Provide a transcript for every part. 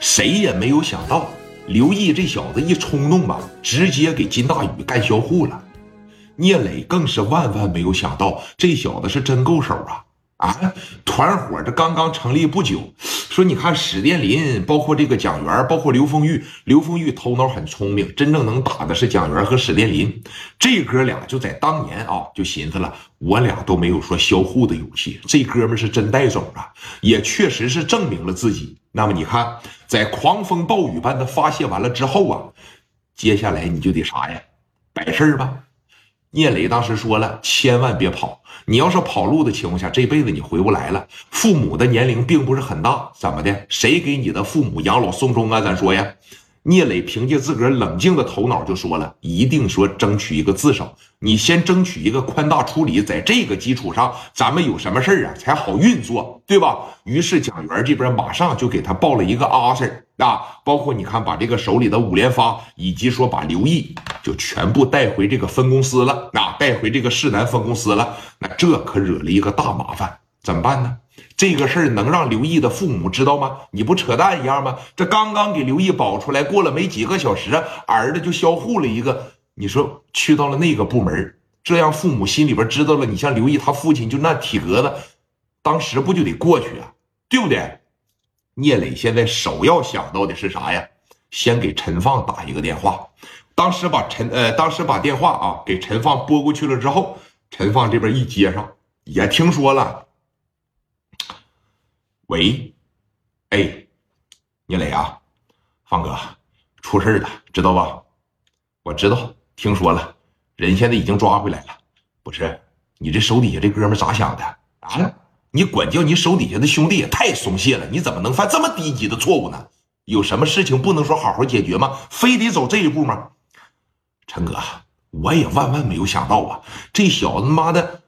谁也没有想到，刘毅这小子一冲动吧，直接给金大宇干销户了。聂磊更是万万没有想到，这小子是真够手啊！啊，团伙这刚刚成立不久，说你看史殿林，包括这个蒋元，包括刘丰玉，刘丰玉头脑很聪明，真正能打的是蒋元和史殿林。这哥俩就在当年啊，就寻思了，我俩都没有说销户的勇气，这哥们是真带走啊，也确实是证明了自己。那么你看，在狂风暴雨般的发泄完了之后啊，接下来你就得啥呀？摆事儿吧。聂磊当时说了，千万别跑。你要是跑路的情况下，这辈子你回不来了。父母的年龄并不是很大，怎么的？谁给你的父母养老送终啊？咱说呀。聂磊凭借自个儿冷静的头脑就说了，一定说争取一个自首。你先争取一个宽大处理，在这个基础上，咱们有什么事儿啊才好运作，对吧？于是蒋元这边马上就给他报了一个阿 Sir 啊，包括你看把这个手里的五连发，以及说把刘毅就全部带回这个分公司了，啊，带回这个市南分公司了。那这可惹了一个大麻烦，怎么办呢？这个事儿能让刘毅的父母知道吗？你不扯淡一样吗？这刚刚给刘毅保出来，过了没几个小时，儿子就销户了一个。你说去到了那个部门，这样父母心里边知道了，你像刘毅他父亲就那体格子，当时不就得过去啊？对不对？聂磊现在首要想到的是啥呀？先给陈放打一个电话。当时把陈呃，当时把电话啊给陈放拨过去了之后，陈放这边一接上，也听说了。喂，哎，聂磊啊，方哥，出事了，知道吧？我知道，听说了，人现在已经抓回来了。不是，你这手底下这哥们咋想的啊？你管教你手底下的兄弟也太松懈了，你怎么能犯这么低级的错误呢？有什么事情不能说好好解决吗？非得走这一步吗？陈哥，我也万万没有想到啊，这小子妈的，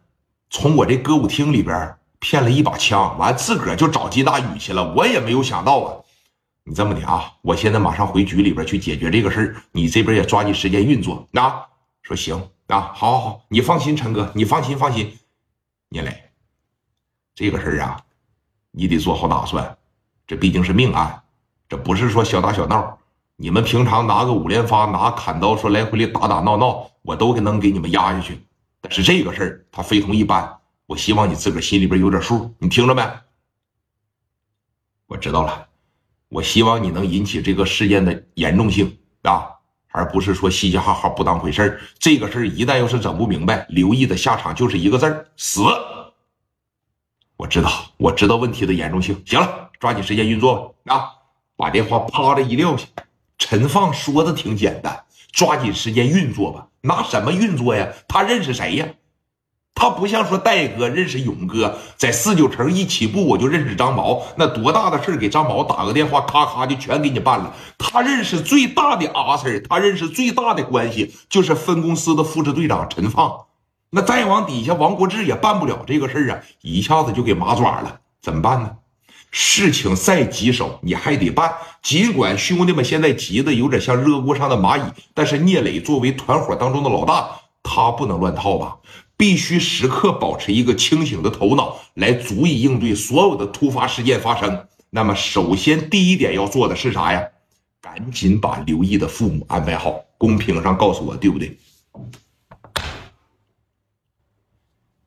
从我这歌舞厅里边。骗了一把枪，完自个儿就找金大宇去了。我也没有想到啊！你这么的啊，我现在马上回局里边去解决这个事儿，你这边也抓紧时间运作啊。说行啊，好，好，好，你放心，陈哥，你放心，放心。聂磊，这个事儿啊，你得做好打算。这毕竟是命案，这不是说小打小闹。你们平常拿个五连发，拿砍刀，说来回的打打闹闹，我都能给你们压下去。但是这个事儿，它非同一般。我希望你自个儿心里边有点数，你听着没？我知道了。我希望你能引起这个事件的严重性啊，而不是说嘻嘻哈哈不当回事儿这个事儿一旦要是整不明白，刘毅的下场就是一个字儿死。我知道，我知道问题的严重性。行了，抓紧时间运作吧。啊，把电话啪的一撂下。陈放说的挺简单，抓紧时间运作吧。拿什么运作呀？他认识谁呀？他不像说戴哥认识勇哥，在四九城一起步我就认识张毛，那多大的事给张毛打个电话，咔咔就全给你办了。他认识最大的阿 Sir，他认识最大的关系就是分公司的副支队长陈放。那再往底下，王国志也办不了这个事啊，一下子就给麻爪了。怎么办呢？事情再棘手，你还得办。尽管兄弟们现在急的有点像热锅上的蚂蚁，但是聂磊作为团伙当中的老大，他不能乱套吧？必须时刻保持一个清醒的头脑，来足以应对所有的突发事件发生。那么，首先第一点要做的是啥呀？赶紧把刘毅的父母安排好。公屏上告诉我，对不对？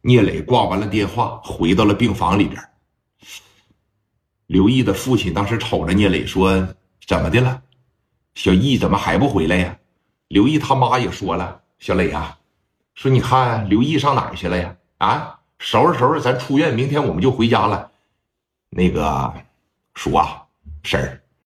聂磊挂完了电话，回到了病房里边。刘毅的父亲当时瞅着聂磊说：“怎么的了？小毅怎么还不回来呀？”刘毅他妈也说了：“小磊啊。”说你看刘毅上哪儿去了呀？啊，收拾收拾，咱出院，明天我们就回家了。那个叔啊，婶儿，